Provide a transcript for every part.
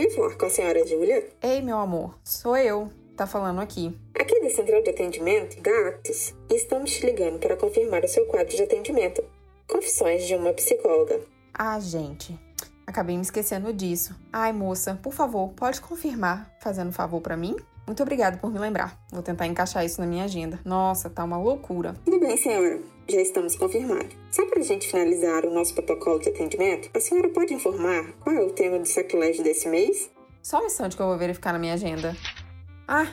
Poderia falar com a senhora Júlia? Ei, meu amor, sou eu. Tá falando aqui. Aqui da Central de Atendimento. E estamos te ligando para confirmar o seu quadro de atendimento. Confissões de uma psicóloga. Ah, gente. Acabei me esquecendo disso. Ai, moça, por favor, pode confirmar, fazendo um favor para mim? Muito obrigada por me lembrar. Vou tentar encaixar isso na minha agenda. Nossa, tá uma loucura. Tudo bem, senhora. Já estamos confirmados. Só para a gente finalizar o nosso protocolo de atendimento, a senhora pode informar qual é o tema do sacrilégio desse mês? Só um instante que eu vou verificar na minha agenda. Ah,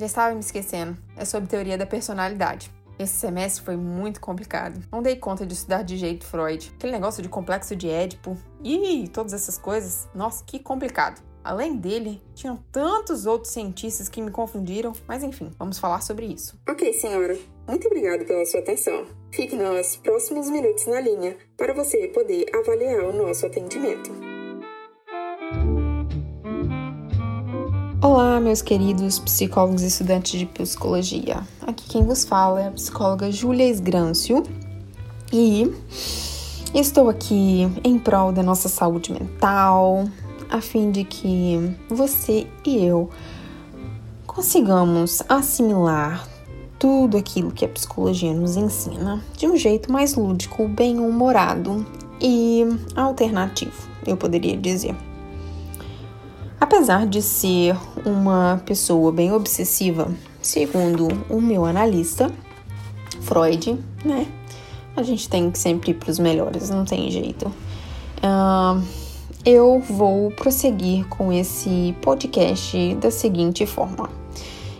já estava me esquecendo. É sobre teoria da personalidade. Esse semestre foi muito complicado. Não dei conta de estudar de jeito Freud. Aquele negócio de complexo de Édipo. e todas essas coisas. Nossa, que complicado. Além dele, tinham tantos outros cientistas que me confundiram, mas enfim, vamos falar sobre isso. Ok, senhora. Muito obrigado pela sua atenção. Fique nos próximos minutos na linha para você poder avaliar o nosso atendimento. Olá, meus queridos psicólogos e estudantes de psicologia. Aqui quem vos fala é a psicóloga Júlia Esgrâncio e estou aqui em prol da nossa saúde mental, a fim de que você e eu consigamos assimilar tudo aquilo que a psicologia nos ensina de um jeito mais lúdico, bem-humorado e alternativo, eu poderia dizer. Apesar de ser uma pessoa bem obsessiva, segundo o meu analista, Freud, né? A gente tem que sempre ir para os melhores, não tem jeito. Uh, eu vou prosseguir com esse podcast da seguinte forma: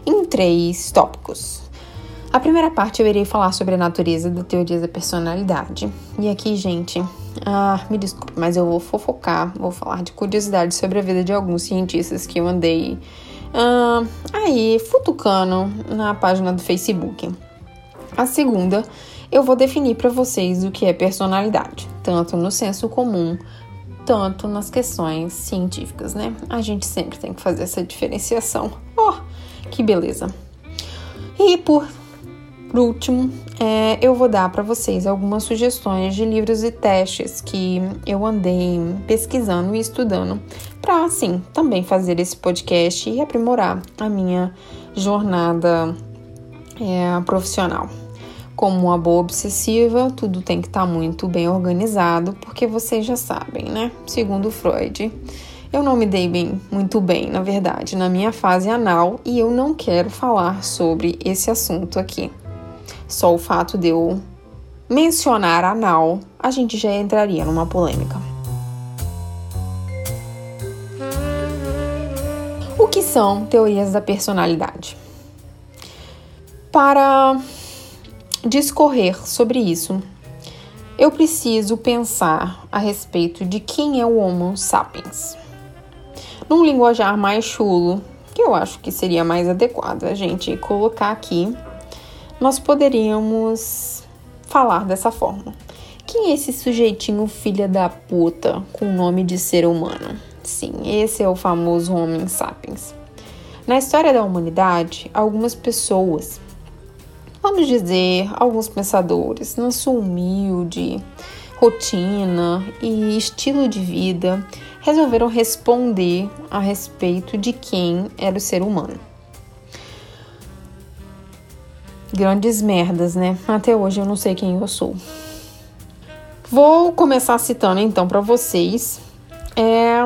em três tópicos. A primeira parte eu irei falar sobre a natureza da teoria da personalidade. E aqui, gente, ah, me desculpe, mas eu vou fofocar, vou falar de curiosidades sobre a vida de alguns cientistas que eu andei ah, aí futucando na página do Facebook. A segunda, eu vou definir para vocês o que é personalidade, tanto no senso comum, tanto nas questões científicas, né? A gente sempre tem que fazer essa diferenciação. Oh, que beleza! E por por último, é, eu vou dar para vocês algumas sugestões de livros e testes que eu andei pesquisando e estudando para, assim, também fazer esse podcast e aprimorar a minha jornada é, profissional. Como uma boa obsessiva, tudo tem que estar tá muito bem organizado, porque vocês já sabem, né? Segundo Freud, eu não me dei bem, muito bem, na verdade, na minha fase anal e eu não quero falar sobre esse assunto aqui. Só o fato de eu mencionar anal, a gente já entraria numa polêmica. O que são teorias da personalidade? Para discorrer sobre isso, eu preciso pensar a respeito de quem é o Homo sapiens. Num linguajar mais chulo, que eu acho que seria mais adequado a gente colocar aqui nós poderíamos falar dessa forma. Quem é esse sujeitinho filha da puta com o nome de ser humano? Sim, esse é o famoso Homem Sapiens. Na história da humanidade, algumas pessoas, vamos dizer, alguns pensadores, na sua humilde rotina e estilo de vida, resolveram responder a respeito de quem era o ser humano. Grandes merdas, né? Até hoje eu não sei quem eu sou. Vou começar citando então para vocês é,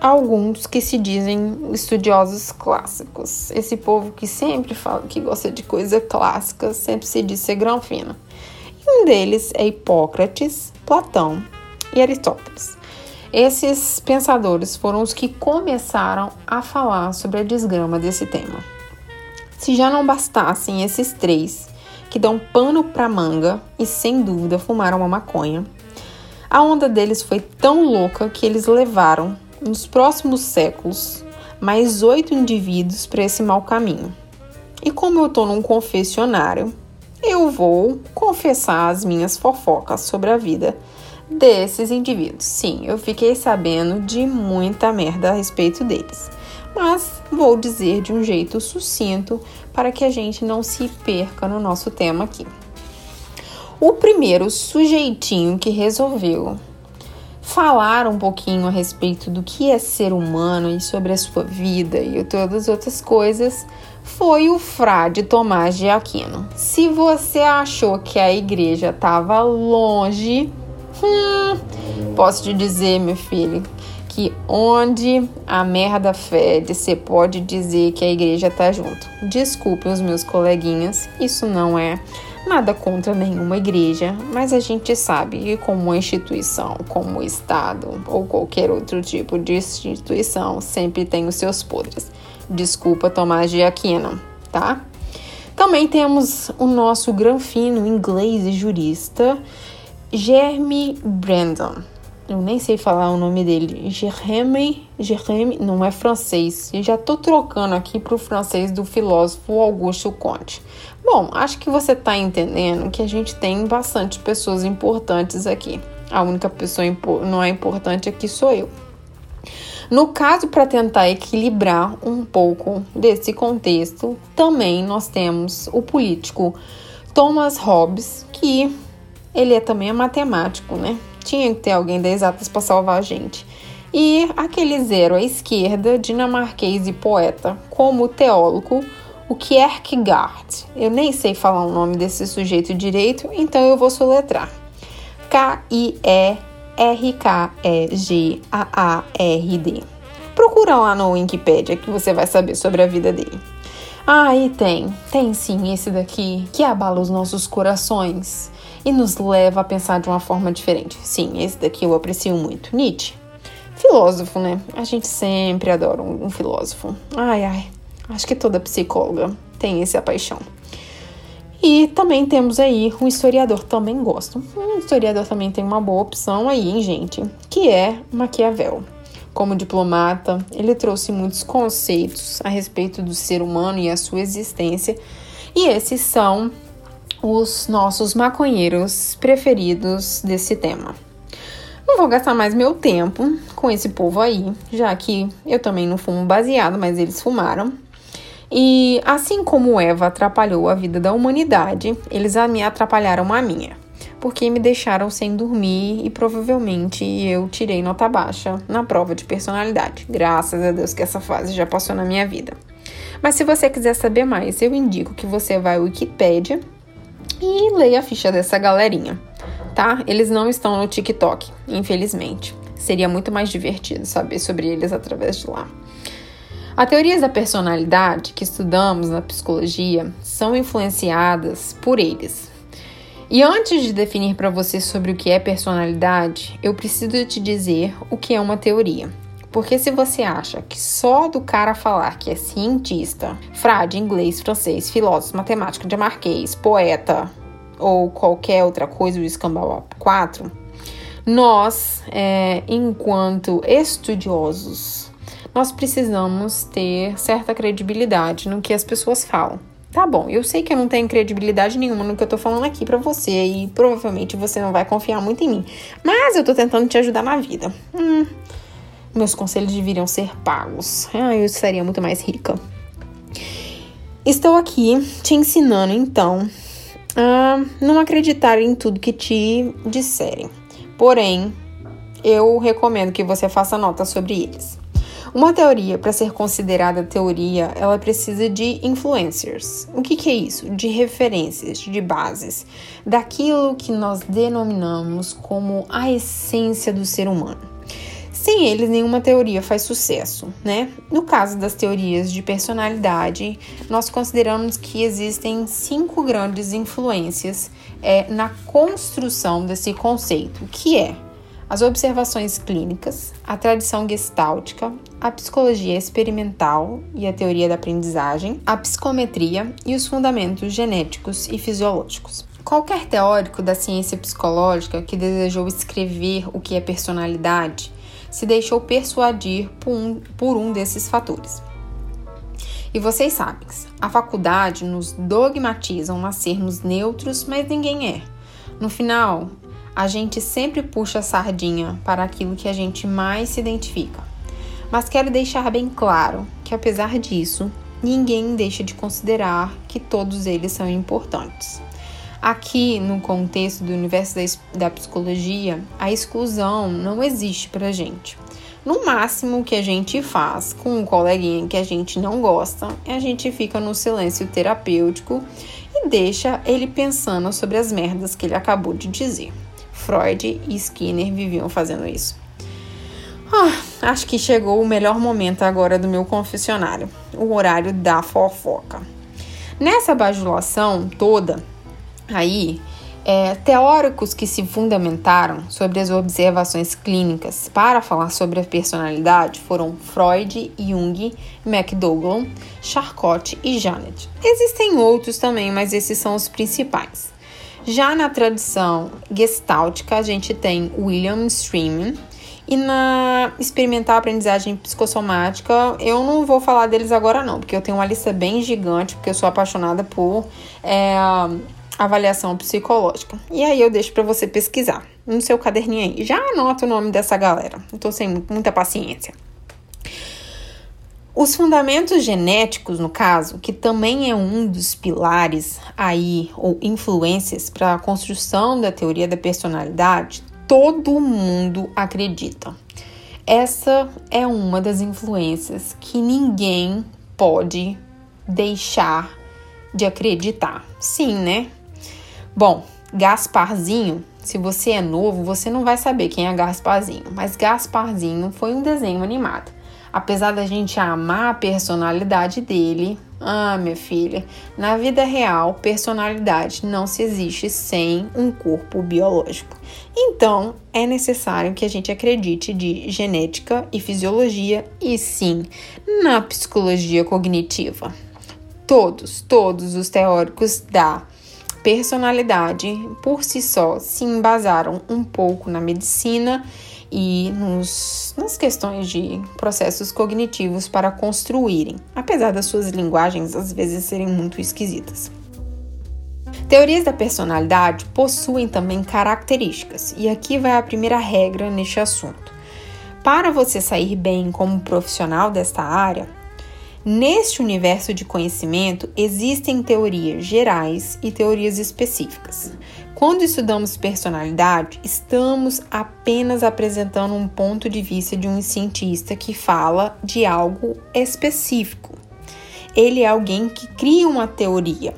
alguns que se dizem estudiosos clássicos. Esse povo que sempre fala que gosta de coisa clássica, sempre se diz ser granfina. E um deles é Hipócrates, Platão e Aristóteles. Esses pensadores foram os que começaram a falar sobre a desgrama desse tema. Se já não bastassem esses três, que dão pano para manga e sem dúvida fumaram uma maconha, a onda deles foi tão louca que eles levaram, nos próximos séculos, mais oito indivíduos para esse mau caminho. E como eu estou num confessionário, eu vou confessar as minhas fofocas sobre a vida desses indivíduos. Sim, eu fiquei sabendo de muita merda a respeito deles mas vou dizer de um jeito sucinto para que a gente não se perca no nosso tema aqui. O primeiro sujeitinho que resolveu falar um pouquinho a respeito do que é ser humano e sobre a sua vida e todas as outras coisas foi o frade Tomás de Aquino. Se você achou que a igreja estava longe, hum, posso te dizer, meu filho, que onde a merda fede, você pode dizer que a igreja tá junto. Desculpem os meus coleguinhas, isso não é Nada contra nenhuma igreja, mas a gente sabe que, como instituição, como Estado ou qualquer outro tipo de instituição, sempre tem os seus podres. Desculpa, Tomás de Aquino, tá? Também temos o nosso granfino inglês e jurista, Jeremy Brandon. Eu nem sei falar o nome dele. Jeremy, Jeremy não é francês. Eu já tô trocando aqui pro francês do filósofo Augusto Comte. Bom, acho que você está entendendo que a gente tem bastante pessoas importantes aqui. A única pessoa não é importante aqui sou eu. No caso, para tentar equilibrar um pouco desse contexto, também nós temos o político Thomas Hobbes, que ele é também é matemático, né? Tinha que ter alguém das exatas para salvar a gente. E aquele zero à esquerda, dinamarquês e poeta, como teólogo, o Kierkegaard. Eu nem sei falar o nome desse sujeito direito, então eu vou soletrar. K-I-E-R-K-E-G-A-A-R-D. Procura lá no Wikipedia que você vai saber sobre a vida dele. Ah, e tem, tem sim esse daqui que abala os nossos corações e nos leva a pensar de uma forma diferente. Sim, esse daqui eu aprecio muito. Nietzsche. Filósofo, né? A gente sempre adora um, um filósofo. Ai, ai. Acho que toda psicóloga tem essa paixão. E também temos aí um historiador, também gosto. Um historiador também tem uma boa opção aí, hein, gente? Que é Maquiavel. Como diplomata, ele trouxe muitos conceitos a respeito do ser humano e a sua existência. E esses são os nossos maconheiros preferidos desse tema. Não vou gastar mais meu tempo com esse povo aí, já que eu também não fumo baseado, mas eles fumaram. E assim como Eva atrapalhou a vida da humanidade, eles me atrapalharam a minha, porque me deixaram sem dormir e provavelmente eu tirei nota baixa na prova de personalidade. Graças a Deus que essa fase já passou na minha vida. Mas se você quiser saber mais, eu indico que você vá ao Wikipedia e leia a ficha dessa galerinha, tá? Eles não estão no TikTok, infelizmente. Seria muito mais divertido saber sobre eles através de lá. As teorias da personalidade que estudamos na psicologia são influenciadas por eles. E antes de definir para você sobre o que é personalidade, eu preciso te dizer o que é uma teoria. Porque se você acha que só do cara falar que é cientista, frade, inglês, francês, filósofo, matemático, dinamarquês, poeta ou qualquer outra coisa, o escambau 4, nós, é, enquanto estudiosos nós precisamos ter certa credibilidade no que as pessoas falam. Tá bom, eu sei que eu não tenho credibilidade nenhuma no que eu tô falando aqui para você e provavelmente você não vai confiar muito em mim, mas eu tô tentando te ajudar na vida. Hum, meus conselhos deveriam ser pagos. Ah, eu estaria muito mais rica. Estou aqui te ensinando então a não acreditar em tudo que te disserem. Porém, eu recomendo que você faça nota sobre eles. Uma teoria, para ser considerada teoria, ela precisa de influencers. O que, que é isso? De referências, de bases, daquilo que nós denominamos como a essência do ser humano. Sem eles, nenhuma teoria faz sucesso, né? No caso das teorias de personalidade, nós consideramos que existem cinco grandes influências é, na construção desse conceito, que é as observações clínicas, a tradição gestáltica, a psicologia experimental e a teoria da aprendizagem, a psicometria e os fundamentos genéticos e fisiológicos. Qualquer teórico da ciência psicológica que desejou escrever o que é personalidade se deixou persuadir por um, por um desses fatores. E vocês sabem, a faculdade nos dogmatizam a sermos neutros, mas ninguém é. No final, a gente sempre puxa a sardinha para aquilo que a gente mais se identifica. Mas quero deixar bem claro que, apesar disso, ninguém deixa de considerar que todos eles são importantes. Aqui, no contexto do universo da, psicologia, a exclusão não existe pra gente. No máximo, que a gente faz com um coleguinha que a gente não gosta, a gente fica no silêncio terapêutico e deixa ele pensando sobre as merdas que ele acabou de dizer. Freud e Skinner viviam fazendo isso. Ah, acho que chegou o melhor momento agora do meu confessionário, o horário da fofoca. Nessa bajulação toda, aí, é, teóricos que se fundamentaram sobre as observações clínicas para falar sobre a personalidade foram Freud, Jung, McDougall, Charcot e Janet. Existem outros também, mas esses são os principais. Já na tradição gestáltica, a gente tem William Streaman, e na experimental aprendizagem psicossomática, eu não vou falar deles agora não, porque eu tenho uma lista bem gigante, porque eu sou apaixonada por é, avaliação psicológica. E aí eu deixo para você pesquisar no seu caderninho aí. Já anota o nome dessa galera. Eu tô sem muita paciência. Os fundamentos genéticos, no caso, que também é um dos pilares aí ou influências para a construção da teoria da personalidade, todo mundo acredita. Essa é uma das influências que ninguém pode deixar de acreditar. Sim, né? Bom, Gasparzinho, se você é novo, você não vai saber quem é Gasparzinho, mas Gasparzinho foi um desenho animado. Apesar da gente amar a personalidade dele, ah, minha filha, na vida real, personalidade não se existe sem um corpo biológico. Então, é necessário que a gente acredite de genética e fisiologia e sim na psicologia cognitiva. Todos, todos os teóricos da personalidade por si só se embasaram um pouco na medicina e nos, nas questões de processos cognitivos para construírem, apesar das suas linguagens às vezes serem muito esquisitas. Teorias da personalidade possuem também características, e aqui vai a primeira regra neste assunto. Para você sair bem como profissional desta área, Neste universo de conhecimento existem teorias gerais e teorias específicas. Quando estudamos personalidade, estamos apenas apresentando um ponto de vista de um cientista que fala de algo específico. Ele é alguém que cria uma teoria.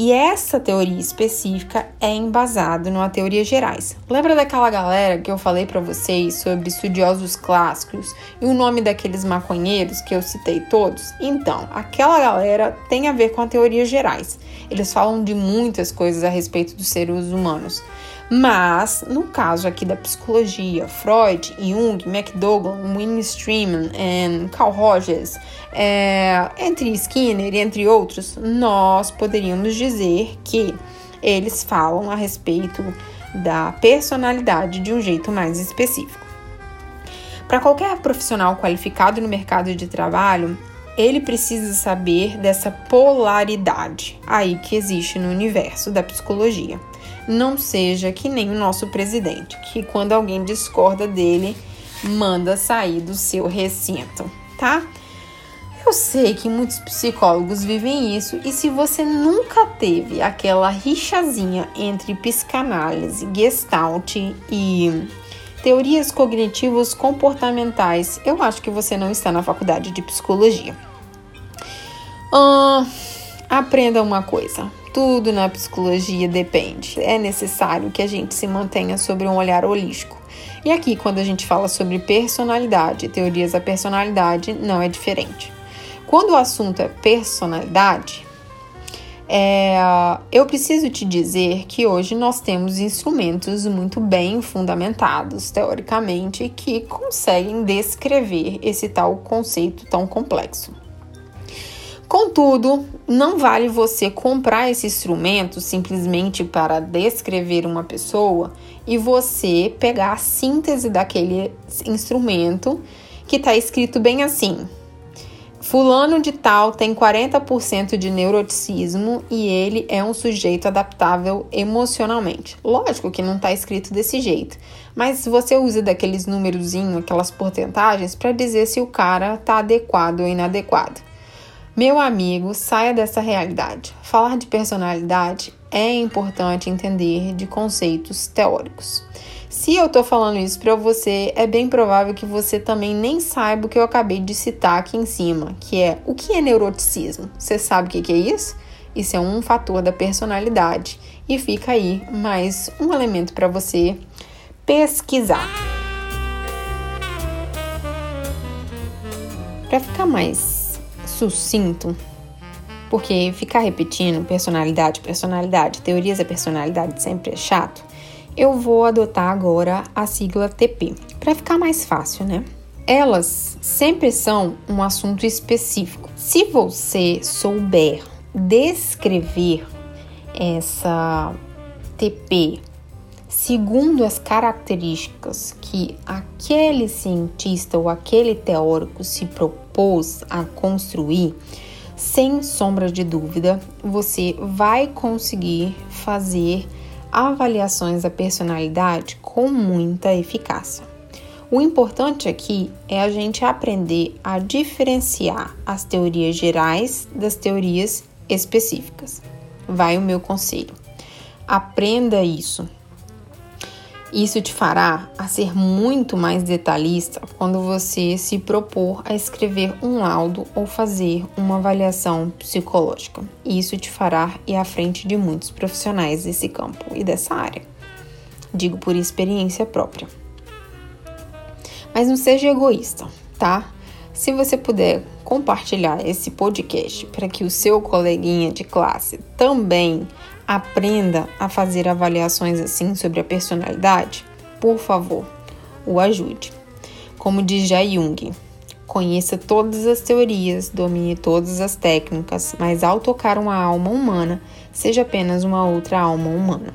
E essa teoria específica é embasada numa teoria gerais. Lembra daquela galera que eu falei para vocês sobre estudiosos clássicos e o nome daqueles maconheiros que eu citei todos? Então, aquela galera tem a ver com a teoria gerais. Eles falam de muitas coisas a respeito dos seres humanos. Mas, no caso aqui da psicologia, Freud, Jung, McDougall, Winnie Streeman e Carl Rogers, é, entre Skinner e entre outros, nós poderíamos dizer que eles falam a respeito da personalidade de um jeito mais específico. Para qualquer profissional qualificado no mercado de trabalho, ele precisa saber dessa polaridade aí que existe no universo da psicologia não seja que nem o nosso presidente, que quando alguém discorda dele, manda sair do seu recinto, tá? Eu sei que muitos psicólogos vivem isso, e se você nunca teve aquela rixazinha entre psicanálise, gestalt e teorias cognitivas comportamentais, eu acho que você não está na faculdade de psicologia. Uh, aprenda uma coisa: tudo na psicologia depende. É necessário que a gente se mantenha sobre um olhar holístico. E aqui, quando a gente fala sobre personalidade, teorias da personalidade, não é diferente. Quando o assunto é personalidade, é, eu preciso te dizer que hoje nós temos instrumentos muito bem fundamentados, teoricamente, que conseguem descrever esse tal conceito tão complexo. Contudo, não vale você comprar esse instrumento simplesmente para descrever uma pessoa e você pegar a síntese daquele instrumento que está escrito bem assim. Fulano de tal tem 40% de neuroticismo e ele é um sujeito adaptável emocionalmente. Lógico que não está escrito desse jeito, mas você usa daqueles númerozinhos, aquelas porcentagens, para dizer se o cara está adequado ou inadequado. Meu amigo, saia dessa realidade. Falar de personalidade é importante entender de conceitos teóricos. Se eu tô falando isso para você, é bem provável que você também nem saiba o que eu acabei de citar aqui em cima, que é o que é neuroticismo. Você sabe o que é isso? Isso é um fator da personalidade e fica aí mais um elemento para você pesquisar. Para ficar mais sucinto, porque ficar repetindo personalidade, personalidade, teorias da personalidade sempre é chato, eu vou adotar agora a sigla TP, para ficar mais fácil, né? Elas sempre são um assunto específico. Se você souber descrever essa TP segundo as características que aquele cientista ou aquele teórico se propôs a construir, sem sombra de dúvida, você vai conseguir fazer avaliações da personalidade com muita eficácia. O importante aqui é a gente aprender a diferenciar as teorias gerais das teorias específicas. Vai o meu conselho. Aprenda isso. Isso te fará a ser muito mais detalhista quando você se propor a escrever um laudo ou fazer uma avaliação psicológica. Isso te fará ir à frente de muitos profissionais desse campo e dessa área. Digo por experiência própria. Mas não seja egoísta, tá? Se você puder compartilhar esse podcast para que o seu coleguinha de classe também aprenda a fazer avaliações assim sobre a personalidade, por favor, o ajude. Como diz Jay Jung, conheça todas as teorias, domine todas as técnicas, mas ao tocar uma alma humana, seja apenas uma outra alma humana.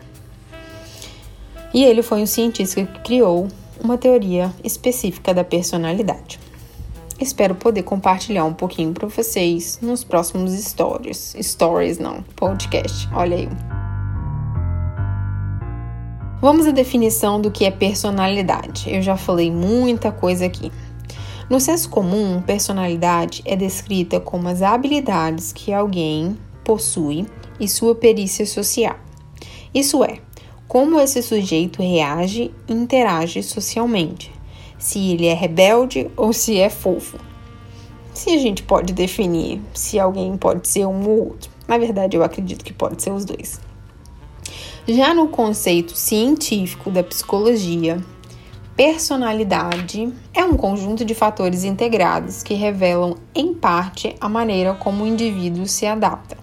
E ele foi um cientista que criou uma teoria específica da personalidade. Espero poder compartilhar um pouquinho para vocês nos próximos stories. Stories não, podcast. Olha aí. Vamos à definição do que é personalidade. Eu já falei muita coisa aqui. No senso comum, personalidade é descrita como as habilidades que alguém possui e sua perícia social. Isso é, como esse sujeito reage e interage socialmente, se ele é rebelde ou se é fofo. Se a gente pode definir se alguém pode ser um ou outro, na verdade eu acredito que pode ser os dois. Já no conceito científico da psicologia, personalidade é um conjunto de fatores integrados que revelam, em parte, a maneira como o indivíduo se adapta,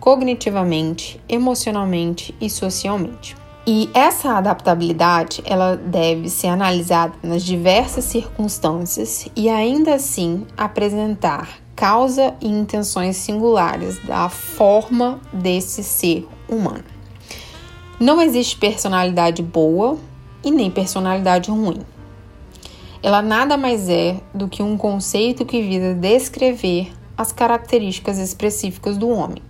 cognitivamente, emocionalmente e socialmente. E essa adaptabilidade, ela deve ser analisada nas diversas circunstâncias e ainda assim apresentar causa e intenções singulares da forma desse ser humano. Não existe personalidade boa e nem personalidade ruim. Ela nada mais é do que um conceito que visa descrever as características específicas do homem.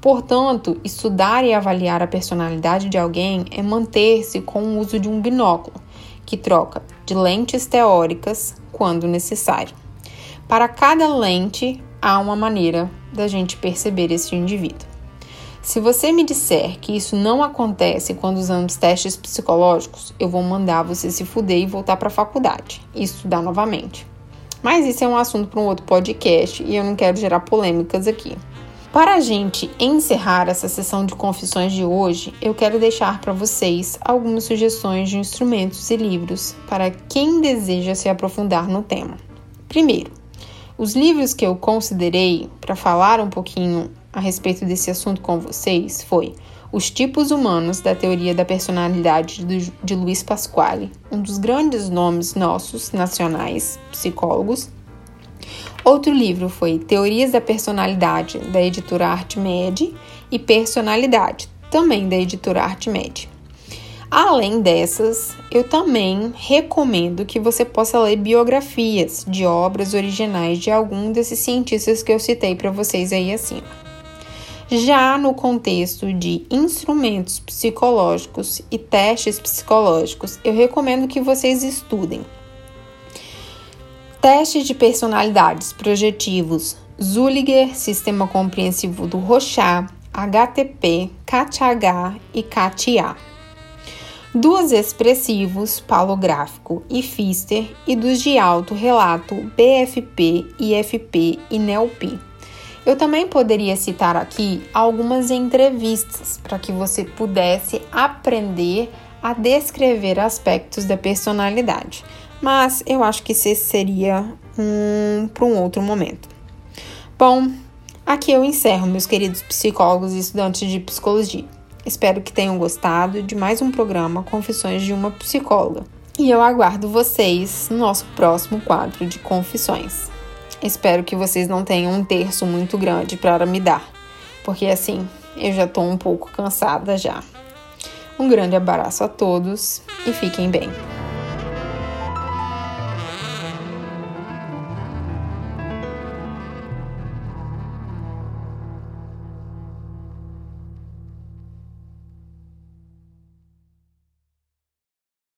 Portanto, estudar e avaliar a personalidade de alguém é manter-se com o uso de um binóculo, que troca de lentes teóricas quando necessário. Para cada lente, há uma maneira da gente perceber esse indivíduo. Se você me disser que isso não acontece quando usamos testes psicológicos, eu vou mandar você se fuder e voltar para a faculdade e estudar novamente. Mas isso é um assunto para um outro podcast e eu não quero gerar polêmicas aqui. Para a gente encerrar essa sessão de confissões de hoje, eu quero deixar para vocês algumas sugestões de instrumentos e livros para quem deseja se aprofundar no tema. Primeiro, os livros que eu considerei para falar um pouquinho a respeito desse assunto com vocês foi Os Tipos Humanos da Teoria da Personalidade de Luiz Pasquale, um dos grandes nomes nossos nacionais psicólogos, Outro livro foi Teorias da Personalidade, da editora Artmed, e Personalidade, também da editora Artmed. Além dessas, eu também recomendo que você possa ler biografias de obras originais de algum desses cientistas que eu citei para vocês aí acima. Já no contexto de instrumentos psicológicos e testes psicológicos, eu recomendo que vocês estudem Testes de personalidades projetivos Zuliger, Sistema Compreensivo do Rochat, HTP, CAT-H e CAT-A. Dos expressivos, palográfico e Fister, e dos de alto relato, BFP, IFP e NELP. Eu também poderia citar aqui algumas entrevistas para que você pudesse aprender a descrever aspectos da personalidade, mas eu acho que esse seria um para um outro momento. Bom, aqui eu encerro, meus queridos psicólogos e estudantes de psicologia. Espero que tenham gostado de mais um programa Confissões de uma Psicóloga. E eu aguardo vocês no nosso próximo quadro de confissões. Espero que vocês não tenham um terço muito grande para me dar, porque assim eu já estou um pouco cansada já. Um grande abraço a todos e fiquem bem.